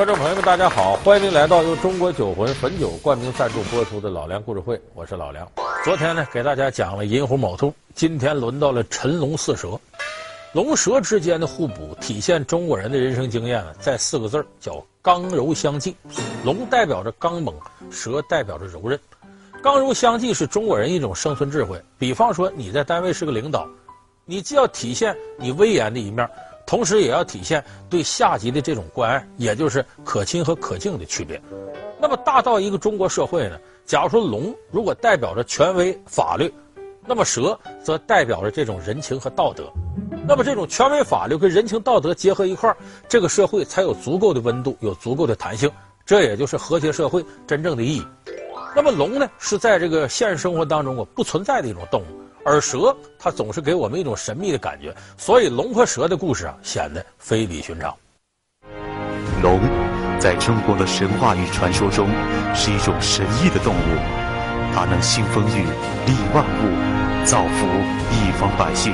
观众朋友们，大家好，欢迎您来到由中国酒魂汾酒冠名赞助播出的《老梁故事会》，我是老梁。昨天呢，给大家讲了银虎卯兔，今天轮到了辰龙巳蛇。龙蛇之间的互补，体现中国人的人生经验呢，在四个字儿叫刚柔相济。龙代表着刚猛，蛇代表着柔韧。刚柔相济是中国人一种生存智慧。比方说，你在单位是个领导，你既要体现你威严的一面。同时也要体现对下级的这种关爱，也就是可亲和可敬的区别。那么大到一个中国社会呢，假如说龙如果代表着权威法律，那么蛇则代表着这种人情和道德。那么这种权威法律跟人情道德结合一块儿，这个社会才有足够的温度，有足够的弹性。这也就是和谐社会真正的意义。那么龙呢，是在这个现实生活当中啊不存在的一种动物。而蛇，它总是给我们一种神秘的感觉，所以龙和蛇的故事啊，显得非比寻常。龙，在中国的神话与传说中，是一种神异的动物，它能兴风雨、利万物、造福一方百姓。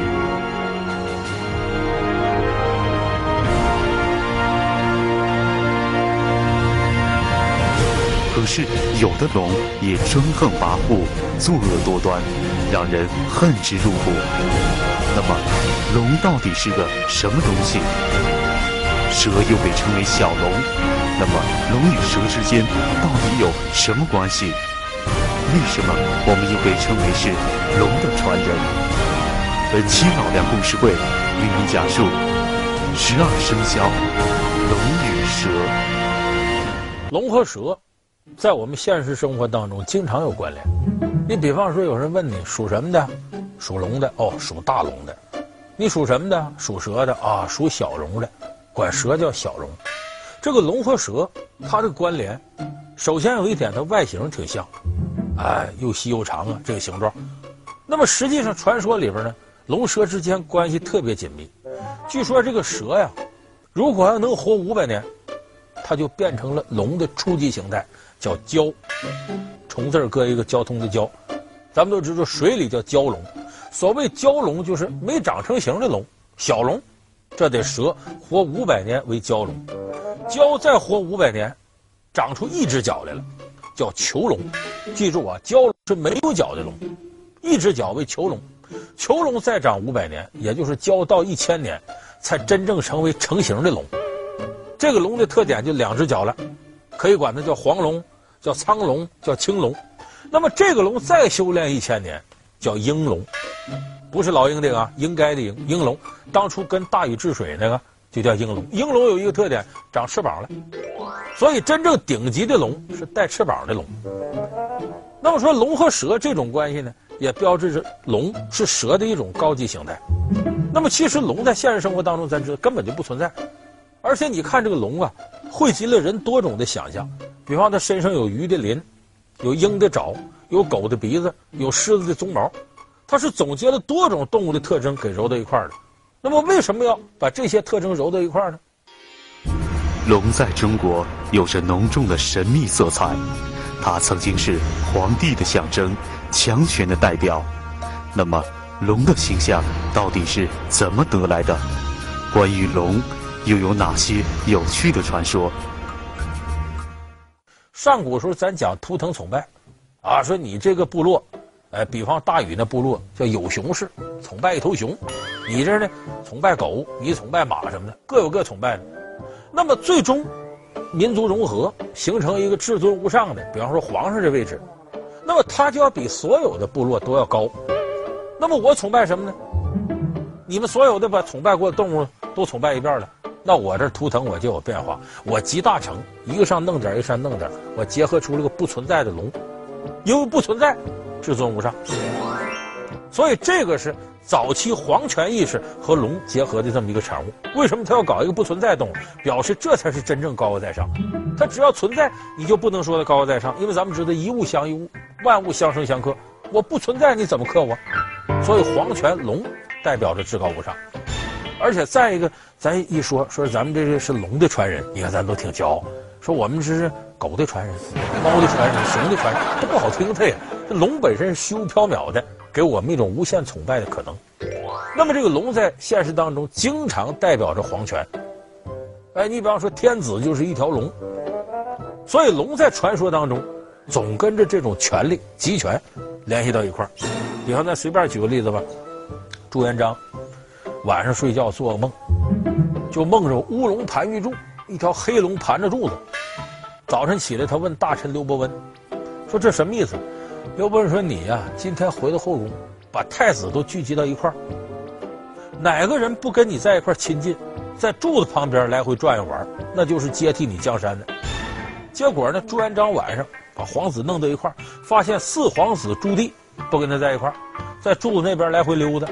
是，有的龙也专横跋扈、作恶多端。让人恨之入骨。那么，龙到底是个什么东西？蛇又被称为小龙。那么，龙与蛇之间到底有什么关系？为什么我们又被称为是龙的传人？本期老梁故事会为您讲述十二生肖龙与蛇。龙和蛇在我们现实生活当中经常有关联。你比方说，有人问你属什么的，属龙的哦，属大龙的；你属什么的，属蛇的啊，属小龙的，管蛇叫小龙。这个龙和蛇，它的关联，首先有一点，它外形挺像，哎，又细又长啊，这个形状。那么实际上，传说里边呢，龙蛇之间关系特别紧密。据说这个蛇呀，如果要能活五百年，它就变成了龙的初级形态，叫蛟。虫字搁一个交通的交，咱们都知道水里叫蛟龙，所谓蛟龙就是没长成形的龙，小龙，这得蛇活五百年为蛟龙，蛟再活五百年，长出一只脚来了，叫虬龙。记住啊，蛟是没有脚的龙，一只脚为虬龙，虬龙再长五百年，也就是蛟到一千年，才真正成为成型的龙。这个龙的特点就两只脚了，可以管它叫黄龙。叫苍龙，叫青龙，那么这个龙再修炼一千年，叫应龙，不是老鹰这个啊，应该的应，应龙。当初跟大禹治水那个就叫应龙。应龙有一个特点，长翅膀了，所以真正顶级的龙是带翅膀的龙。那么说龙和蛇这种关系呢，也标志着龙是蛇的一种高级形态。那么其实龙在现实生活当中，咱知道根本就不存在，而且你看这个龙啊，汇集了人多种的想象。比方，它身上有鱼的鳞，有鹰的爪，有狗的鼻子，有狮子的鬃毛，它是总结了多种动物的特征给揉到一块儿的。那么，为什么要把这些特征揉到一块儿呢？龙在中国有着浓重的神秘色彩，它曾经是皇帝的象征，强权的代表。那么，龙的形象到底是怎么得来的？关于龙，又有哪些有趣的传说？上古时候，咱讲图腾崇拜，啊，说你这个部落，哎，比方大禹那部落叫有熊氏，崇拜一头熊；你这呢，崇拜狗，你崇拜马什么的，各有各崇拜的。那么最终，民族融合，形成一个至尊无上的，比方说皇上这位置，那么他就要比所有的部落都要高。那么我崇拜什么呢？你们所有的把崇拜过的动物都崇拜一遍了。那我这图腾我就有变化，我集大成，一个上弄点，一个上弄点，我结合出了个不存在的龙，因为不存在，至尊无上，所以这个是早期皇权意识和龙结合的这么一个产物。为什么他要搞一个不存在动物？表示这才是真正高高在上。它只要存在，你就不能说它高高在上，因为咱们知道一物降一物，万物相生相克。我不存在，你怎么克我？所以皇权龙代表着至高无上。而且再一个，咱一说说咱们这个是龙的传人，你看咱都挺骄傲。说我们这是狗的传人、猫的传人、熊的传人，这不好听它呀。这龙本身是虚无缥缈的，给我们一种无限崇拜的可能。那么这个龙在现实当中经常代表着皇权，哎，你比方说天子就是一条龙，所以龙在传说当中总跟着这种权力集权联系到一块儿。比方咱随便举个例子吧，朱元璋晚上睡觉做个梦，就梦着乌龙盘玉柱，一条黑龙盘着柱子。早晨起来，他问大臣刘伯温，说这什么意思？刘伯温说你呀，今天回到后宫，把太子都聚集到一块儿。哪个人不跟你在一块亲近，在柱子旁边来回转悠玩，那就是接替你江山的。结果呢，朱元璋晚上把皇子弄到一块儿，发现四皇子朱棣不跟他在一块儿，在柱子那边来回溜达。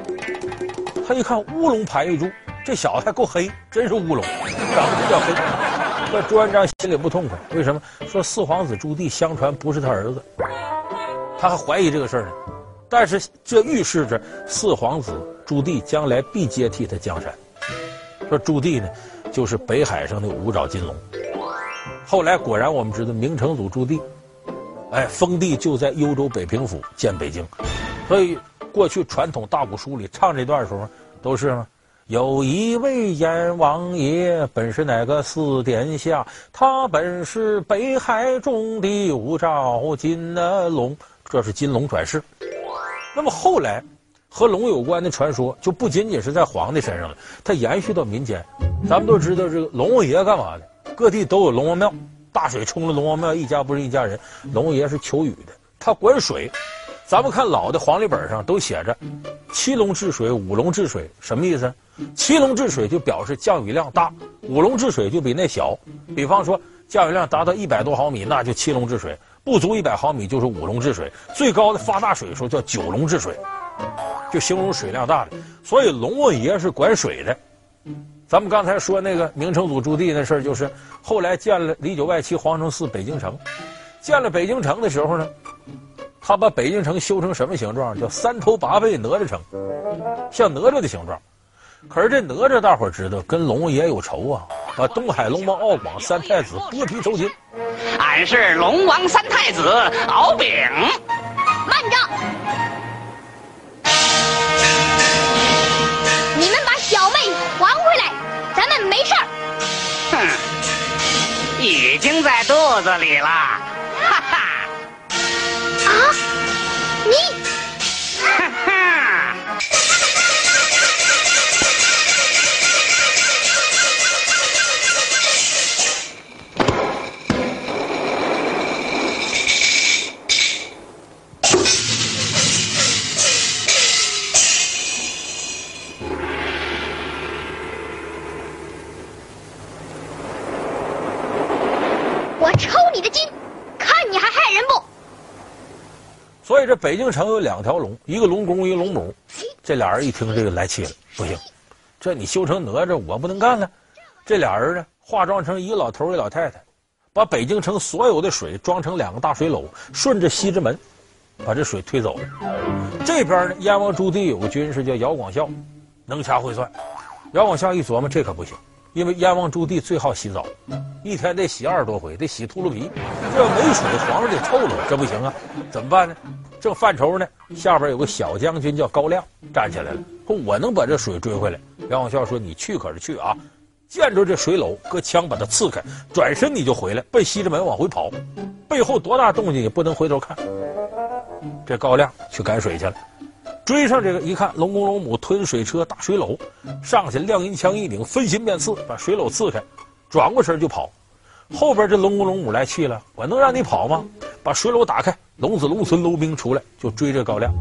他一看乌龙盘玉柱，这小子还够黑，真是乌龙，长得比较黑。这朱元璋心里不痛快，为什么？说四皇子朱棣相传不是他儿子，他还怀疑这个事儿呢。但是这预示着四皇子朱棣将来必接替他江山。说朱棣呢，就是北海上的五爪金龙。后来果然我们知道明成祖朱棣，哎，封地就在幽州北平府建北京。所以过去传统大鼓书里唱这段的时候，都是吗？有一位阎王爷，本是哪个四殿下，他本是北海中的五爪金龙，这是金龙转世。那么后来，和龙有关的传说就不仅仅是在皇帝身上了，它延续到民间。咱们都知道这个龙王爷干嘛的？各地都有龙王庙，大水冲了龙王庙，一家不是一家人。龙王爷是求雨的，他管水。咱们看老的黄历本上都写着“七龙治水，五龙治水”，什么意思？七龙治水就表示降雨量大，五龙治水就比那小。比方说降雨量达到一百多毫米，那就七龙治水。不足一百毫米就是五龙治水，最高的发大水的时候叫九龙治水，就形容水量大的。所以龙王爷是管水的。咱们刚才说那个明成祖朱棣那事儿，就是后来建了里九外七皇城四北京城，建了北京城的时候呢，他把北京城修成什么形状？叫三头八臂哪吒城，像哪吒的形状。可是这哪吒大伙儿知道跟龙王爷有仇啊，把东海龙王敖广三太子剥皮抽筋。俺是龙王三太子敖丙。慢着！你们把小妹还回来，咱们没事儿。哼，已经在肚子里了。你？北京城有两条龙，一个龙公，一个龙母。这俩人一听这个来气了，不行，这你修成哪吒，我不能干了。这俩人呢，化妆成一个老头，一老太太，把北京城所有的水装成两个大水篓，顺着西直门，把这水推走了。这边呢，燕王朱棣有个军师叫姚广孝，能掐会算。姚广孝一琢磨，这可不行。因为燕王朱棣最好洗澡，一天得洗二十多回，得洗秃噜皮。这要没水，皇上得臭了，这不行啊！怎么办呢？正犯愁呢，下边有个小将军叫高亮站起来了，说：“我能把这水追回来。”杨广孝说：“你去可是去啊，见着这水篓，搁枪把它刺开，转身你就回来，奔西直门往回跑，背后多大动静也不能回头看。”这高亮去赶水去了。追上这个一看，龙公龙母推着水车大水篓，上去亮银枪一顶，分心便刺，把水篓刺开，转过身就跑。后边这龙公龙母来气了，我能让你跑吗？把水篓打开，龙子龙孙龙兵出来就追这高亮。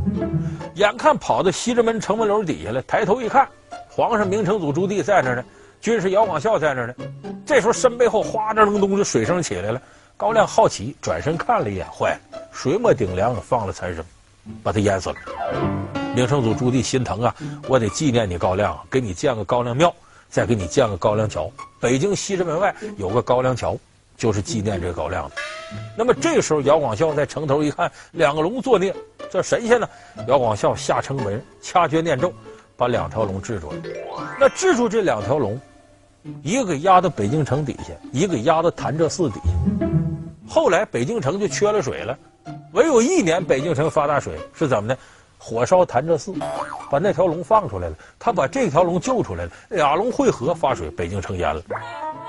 眼看跑到西直门城门楼底下了，抬头一看，皇上明成祖朱棣在那呢，军师姚广孝在那呢。这时候身背后哗着隆咚的水声起来了，高亮好奇转身看了一眼，坏了，水没顶凉，放了残生。把他淹死了。明成祖朱棣心疼啊，我得纪念你高亮，给你建个高亮庙，再给你建个高粱桥。北京西直门外有个高粱桥，就是纪念这个高亮的。那么这时候，姚广孝在城头一看，两个龙作孽，这神仙呢？姚广孝下城门，掐诀念咒，把两条龙制住了。那制住这两条龙，一个给压到北京城底下，一个给压到潭柘寺底下。后来北京城就缺了水了。唯有一年北京城发大水是怎么的？火烧潭柘寺，把那条龙放出来了。他把这条龙救出来了，俩龙汇合发水，北京城淹了。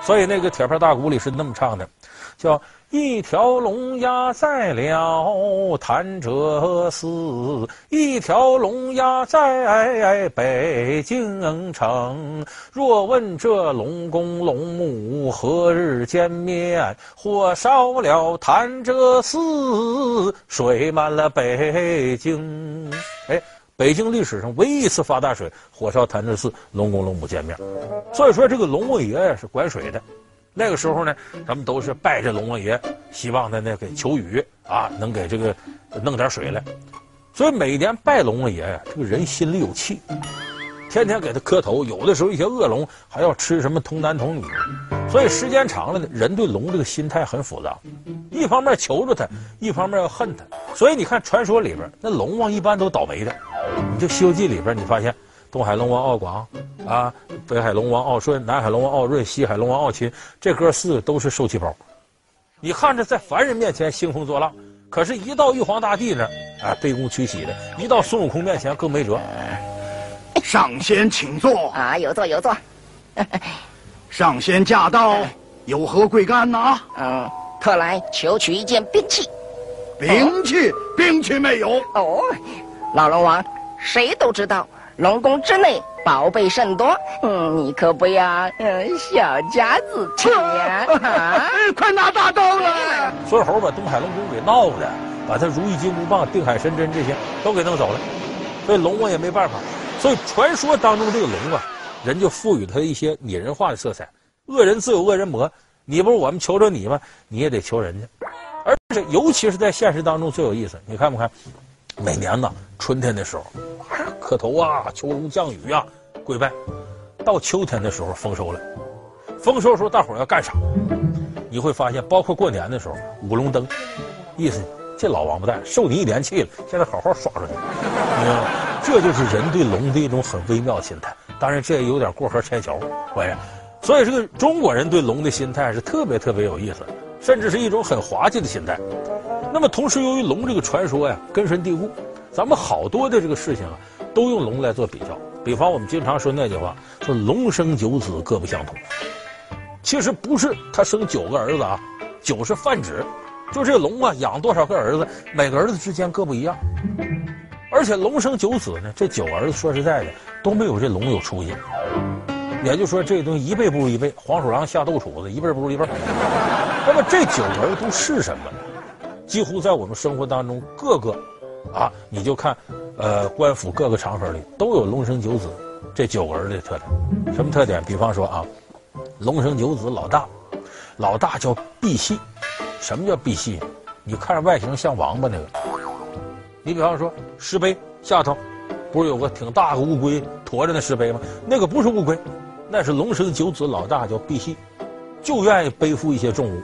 所以那个铁片大鼓里是那么唱的，叫一条龙压在了潭柘寺，一条龙压在北京城。若问这龙公龙母何日见面？火烧了潭柘寺，水满了北京。哎。北京历史上唯一一次发大水，火烧潭柘寺，龙公龙母见面。所以说，这个龙王爷是管水的。那个时候呢，咱们都是拜这龙王爷，希望他那给求雨啊，能给这个弄点水来。所以每年拜龙王爷呀，这个人心里有气，天天给他磕头。有的时候一些恶龙还要吃什么童男童女。所以时间长了呢，人对龙这个心态很复杂，一方面求着他，一方面要恨他。所以你看传说里边，那龙王一般都倒霉的。你这《西游记》里边，你发现东海龙王敖广啊，北海龙王敖顺，南海龙王敖闰，西海龙王敖钦，这哥四个都是受气包。你看着在凡人面前兴风作浪，可是，一到玉皇大帝那儿啊，卑躬屈膝的；一到孙悟空面前更没辙。上仙请坐啊，有座有座。上仙驾到，有何贵干呐？嗯，特来求取一件兵器。兵器，兵器没有。哦，老龙王。谁都知道龙宫之内宝贝甚多，嗯，你可不要嗯小家子气呀！啊、快拿大刀来！孙猴把东海龙宫给闹的，把他如意金箍棒、定海神针这些都给弄走了，所以龙王也没办法。所以传说当中这个龙啊，人就赋予他一些拟人化的色彩。恶人自有恶人磨，你不是我们求着你吗？你也得求人家。而且尤其是在现实当中最有意思，你看不看？每年呢，春天的时候，磕头啊，求龙降雨啊，跪拜。到秋天的时候，丰收了。丰收时候，大伙儿要干啥？你会发现，包括过年的时候，舞龙灯，意思这老王八蛋受你一年气了，现在好好耍耍去。嗯，这就是人对龙的一种很微妙的心态。当然，这也有点过河拆桥，关键。所以，这个中国人对龙的心态是特别特别有意思，甚至是一种很滑稽的心态。那么，同时由于龙这个传说呀根深蒂固，咱们好多的这个事情啊都用龙来做比较。比方我们经常说那句话，说“龙生九子，各不相同”。其实不是他生九个儿子啊，九是泛指，就这龙啊养多少个儿子，每个儿子之间各不一样。而且龙生九子呢，这九儿子说实在的都没有这龙有出息。也就是说，这东西一辈不如一辈，黄鼠狼下豆杵子，一辈不如一辈。那么这九个儿子都是什么呢？几乎在我们生活当中，各个，啊，你就看，呃，官府各个场合里都有龙生九子这九儿的特点。什么特点？比方说啊，龙生九子老大，老大叫赑屭。什么叫赑屭？你看着外形像王八那个。你比方说石碑下头，不是有个挺大个乌龟驮着那石碑吗？那个不是乌龟，那是龙生九子老大叫赑屭，就愿意背负一些重物。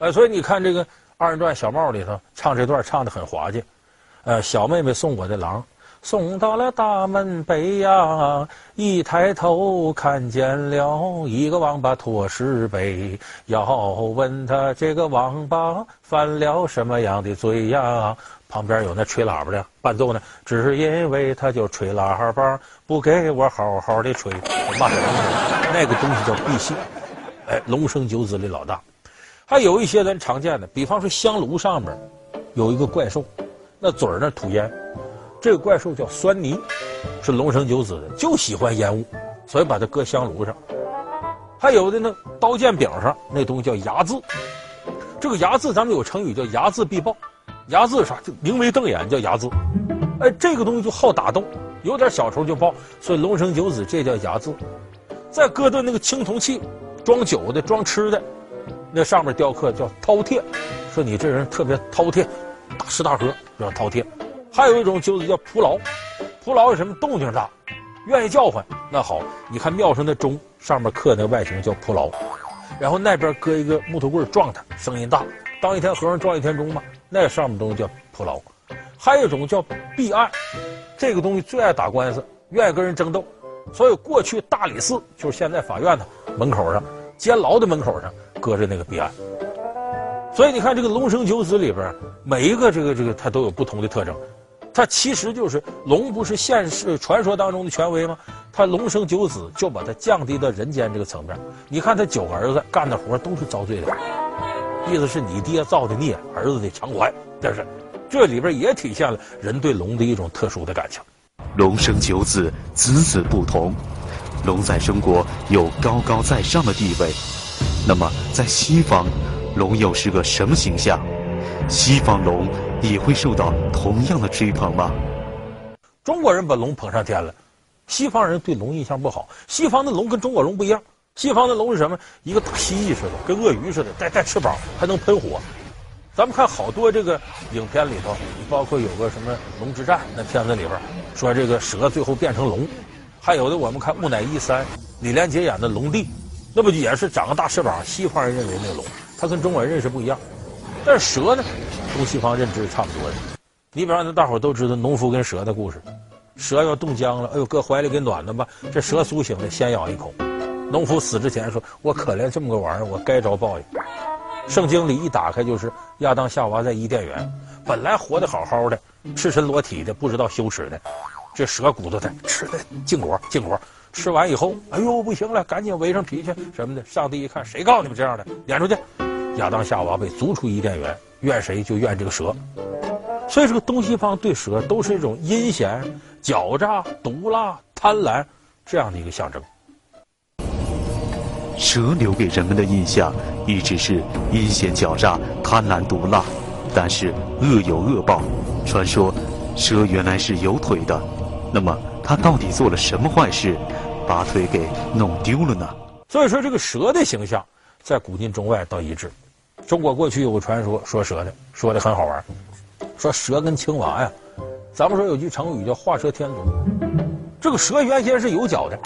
哎，所以你看这个。二人转小帽里头唱这段唱的很滑稽，呃，小妹妹送我的郎，送到了大门北呀，一抬头看见了一个王八驮石碑，要问他这个王八犯了什么样的罪呀？旁边有那吹喇叭的伴奏呢，只是因为他就吹喇叭，不给我好好的吹，骂人那个东西叫赑屭，哎，龙生九子里老大。还有一些人常见的，比方说香炉上面有一个怪兽，那嘴儿那吐烟，这个怪兽叫狻猊，是龙生九子的，就喜欢烟雾，所以把它搁香炉上。还有的呢，刀剑柄上那东西叫睚眦，这个睚眦咱们有成语叫睚眦必报，睚眦啥就明眉瞪眼叫睚眦，哎，这个东西就好打斗，有点小仇就报，所以龙生九子这叫睚眦。再搁到那个青铜器，装酒的、装吃的。那上面雕刻叫饕餮，说你这人特别饕餮，大吃大喝叫饕餮。还有一种就是叫蒲牢，蒲牢有什么？动静大，愿意叫唤。那好，你看庙上的钟上面刻那个外形叫蒲牢，然后那边搁一个木头棍撞它，声音大。当一天和尚撞一天钟嘛，那上面东西叫蒲牢。还有一种叫避案，这个东西最爱打官司，愿意跟人争斗。所以过去大理寺就是现在法院的门口上，监牢的门口上。搁着那个彼岸，所以你看这个龙生九子里边，每一个这个这个它都有不同的特征。它其实就是龙，不是现实传说当中的权威吗？他龙生九子，就把它降低到人间这个层面。你看他九个儿子干的活都是遭罪的，意思是你爹造的孽，儿子得偿还。但是这里边也体现了人对龙的一种特殊的感情。龙生九子，子子不同。龙在中国有高高在上的地位，那么在西方，龙又是个什么形象？西方龙也会受到同样的追捧吗？中国人把龙捧上天了，西方人对龙印象不好。西方的龙跟中国龙不一样，西方的龙是什么？一个大蜥蜴似的，跟鳄鱼似的，带带翅膀，还能喷火。咱们看好多这个影片里头，你包括有个什么《龙之战》那片子里边，说这个蛇最后变成龙，还有的我们看《木乃伊三》，李连杰演的龙帝，那不也是长个大翅膀？西方人认为那个龙，它跟中国人认识不一样。但是蛇呢，东西方认知是差不多的。你比方说，大伙都知道农夫跟蛇的故事。蛇要冻僵了，哎呦，搁怀里给暖的吧。这蛇苏醒了，先咬一口。农夫死之前说：“我可怜这么个玩意儿，我该遭报应。”圣经里一打开就是亚当夏娃在伊甸园，本来活得好好的，赤身裸体的，不知道羞耻的。这蛇骨头的吃的禁果禁果，吃完以后，哎呦，不行了，赶紧围上皮去什么的。上帝一看，谁告诉你们这样的？撵出去。亚当夏娃被逐出伊甸园，怨谁就怨这个蛇。所以这个东西方对蛇都是一种阴险、狡诈、毒辣、贪婪这样的一个象征。蛇留给人们的印象一直是阴险、狡诈、贪婪、毒辣，但是恶有恶报。传说蛇原来是有腿的，那么它到底做了什么坏事，把腿给弄丢了呢？所以说，这个蛇的形象在古今中外倒一致。中国过去有个传说，说蛇的，说的很好玩。说蛇跟青蛙呀，咱们说有句成语叫画蛇添足。这个蛇原先是有脚的，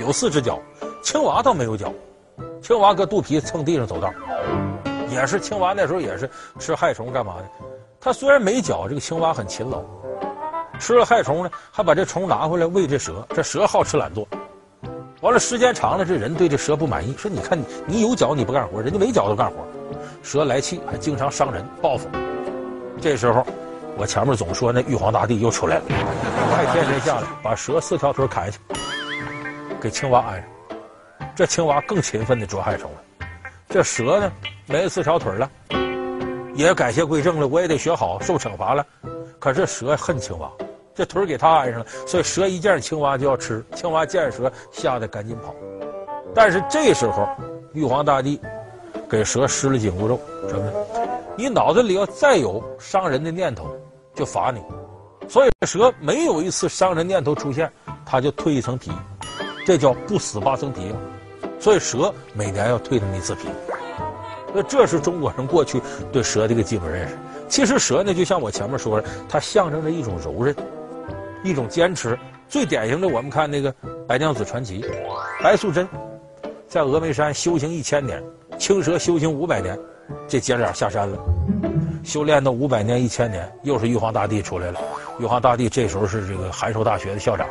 有四只脚，青蛙倒没有脚。青蛙搁肚皮蹭地上走道，也是青蛙那时候也是吃害虫干嘛的。它虽然没脚，这个青蛙很勤劳，吃了害虫呢，还把这虫拿回来喂这蛇。这蛇好吃懒做，完了时间长了，这人对这蛇不满意，说你看你你有脚你不干活，人家没脚都干活。蛇来气，还经常伤人，报复。这时候，我前面总说那玉皇大帝又出来了，派天神下来，把蛇四条腿砍下去，给青蛙安上。这青蛙更勤奋的捉害虫了。这蛇呢，没了四条腿了，也改邪归正了，我也得学好，受惩罚了。可是蛇恨青蛙，这腿给他安上了，所以蛇一见青蛙就要吃，青蛙见蛇吓得赶紧跑。但是这时候，玉皇大帝。给蛇施了紧箍咒，什么？你脑子里要再有伤人的念头，就罚你。所以蛇没有一次伤人念头出现，它就蜕一层皮，这叫不死八层皮。所以蛇每年要蜕这么一次皮。那这是中国人过去对蛇的一个基本认识。其实蛇呢，就像我前面说的，它象征着一种柔韧，一种坚持。最典型的，我们看那个《白娘子传奇》，白素贞在峨眉山修行一千年。青蛇修行五百年，这姐俩下山了，修炼到五百年一千年，又是玉皇大帝出来了。玉皇大帝这时候是这个函授大学的校长，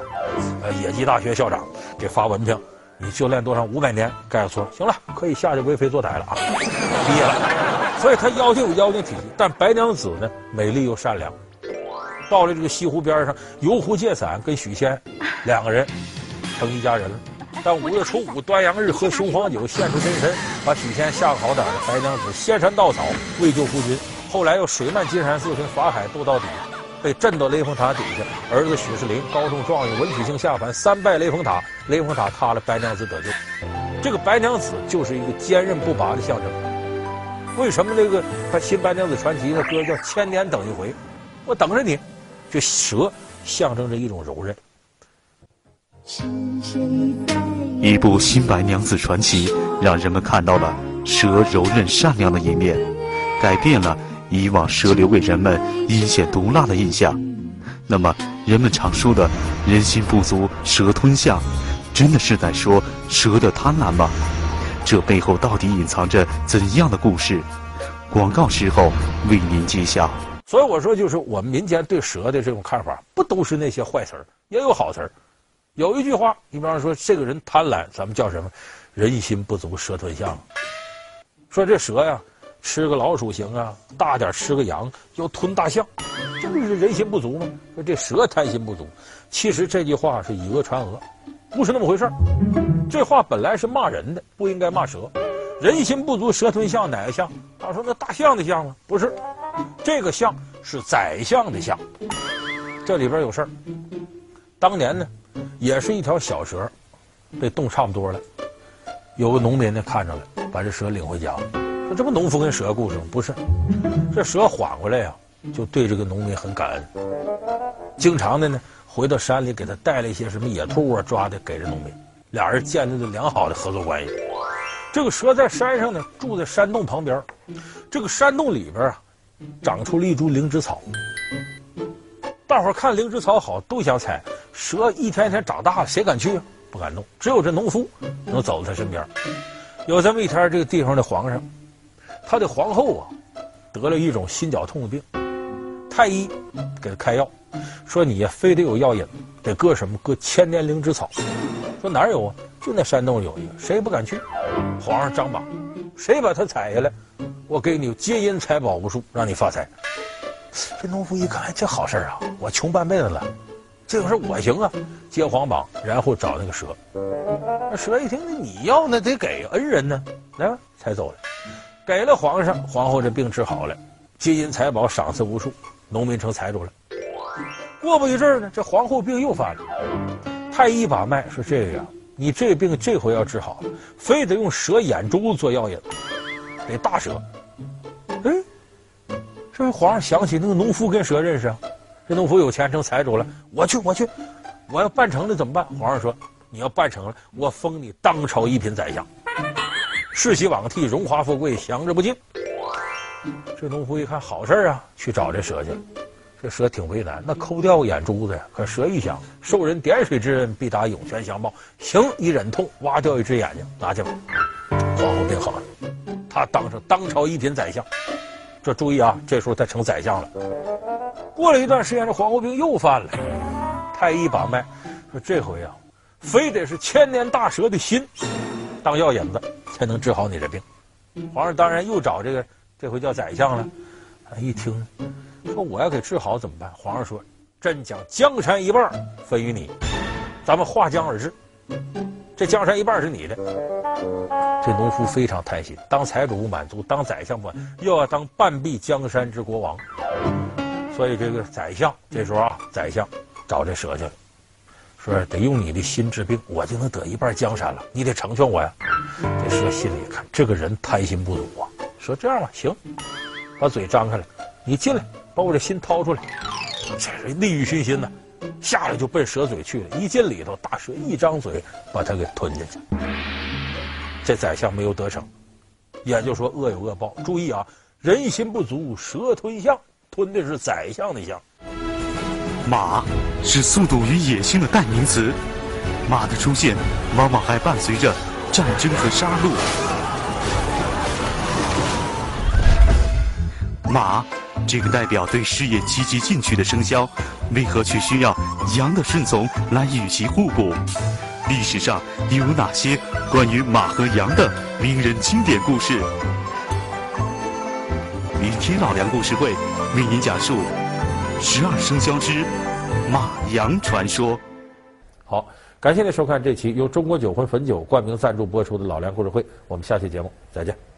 呃，野鸡大学校长，给发文凭，你修炼多少五百年？盖错，行了，可以下去为非作歹了啊，毕业了。所以他妖精有妖精体系，但白娘子呢，美丽又善良。到了这个西湖边上，游湖借伞，跟许仙 两个人成一家人了。但五月初五端阳日喝雄黄酒现出真身，把许仙吓个好歹的白娘子仙山稻草为救夫君，后来又水漫金山寺跟法海斗到底，被震到雷峰塔底下。儿子许世林高中状元文曲星下凡三拜雷峰塔，雷峰塔塌了，白娘子得救。这个白娘子就是一个坚韧不拔的象征。为什么这个他新白娘子传奇的歌叫千年等一回？我等着你。这蛇象征着一种柔韧。一部《新白娘子传奇》让人们看到了蛇柔韧善良的一面，改变了以往蛇留给人们阴险毒辣的印象。那么，人们常说的“人心不足蛇吞象”，真的是在说蛇的贪婪吗？这背后到底隐藏着怎样的故事？广告时候为您揭晓。所以我说，就是我们民间对蛇的这种看法，不都是那些坏词儿，也有好词儿。有一句话，你比方说，这个人贪婪，咱们叫什么？人心不足蛇吞象。说这蛇呀，吃个老鼠行啊，大点吃个羊，要吞大象。这不是人心不足吗？说这蛇贪心不足，其实这句话是以讹传讹，不是那么回事这话本来是骂人的，不应该骂蛇。人心不足蛇吞象，哪个象？他说那大象的象吗？不是，这个象是宰相的相。这里边有事儿。当年呢，也是一条小蛇，被冻差不多了。有个农民呢看着了，把这蛇领回家。说这不农夫跟蛇故事吗？不是，这蛇缓过来呀、就对这个农民很感恩，经常的呢回到山里给他带了一些什么野兔啊抓的给这农民，俩人建立了良好的合作关系。这个蛇在山上呢，住在山洞旁边，这个山洞里边啊，长出了一株灵芝草。大伙儿看灵芝草好，都想采。蛇一天一天长大了，谁敢去？不敢动。只有这农夫能走到他身边。有这么一天，这个地方的皇上，他的皇后啊，得了一种心绞痛的病。太医给他开药，说你呀，非得有药引，得搁什么？搁千年灵芝草。说哪有啊？就那山洞里有一个，谁也不敢去。皇上张榜，谁把它采下来，我给你金银财宝无数，让你发财。这农夫一看，这好事啊！我穷半辈子了，这个事我行啊！接皇榜，然后找那个蛇。那蛇一听，那你要那得给恩人呢，来吧，才走了。给了皇上，皇后这病治好了，金银财宝赏赐无数，农民成财主了。过不一阵呢，这皇后病又犯了。太医把脉说：“这个呀，你这病这回要治好，非得用蛇眼珠子做药引，得大蛇。”哎。这皇上想起那个农夫跟蛇认识啊，这农夫有钱成财主了，我去我去，我要办成了怎么办？皇上说，你要办成了，我封你当朝一品宰相，世袭罔替，荣华富贵享之不尽。这农夫一看好事啊，去找这蛇去。这蛇挺为难，那抠掉眼珠子呀。可蛇一想，受人点水之恩，必达涌泉相报。行，一忍痛挖掉一只眼睛，拿去吧。皇后病好了，他当上当朝一品宰相。这注意啊，这时候他成宰相了。过了一段时间，这皇后病又犯了。太医把脉说：“这回啊，非得是千年大蛇的心当药引子，才能治好你这病。”皇上当然又找这个，这回叫宰相了。一听说我要给治好怎么办？皇上说：“朕将江山一半分于你，咱们划江而治。这江山一半是你的。”这农夫非常贪心，当财主不满足，当宰相不满，又要当半壁江山之国王。所以这个宰相这时候啊，宰相找这蛇去了，说得用你的心治病，我就能得一半江山了。你得成全我呀。这蛇心里一看，这个人贪心不足啊。说这样吧，行，把嘴张开了，你进来，把我这心掏出来。这是利欲熏心呐，下来就奔蛇嘴去了。一进里头，大蛇一张嘴，把他给吞进去。这宰相没有得逞，也就说恶有恶报。注意啊，人心不足蛇吞象，吞的是宰相的象。马是速度与野性的代名词，马的出现往往还伴随着战争和杀戮。马这个代表对事业积极进取的生肖，为何却需要羊的顺从来与其互补？历史上有哪些关于马和羊的名人经典故事？明天老梁故事会为您讲述十二生肖之马羊传说。好，感谢您收看这期由中国酒魂汾酒冠名赞助播出的老梁故事会，我们下期节目再见。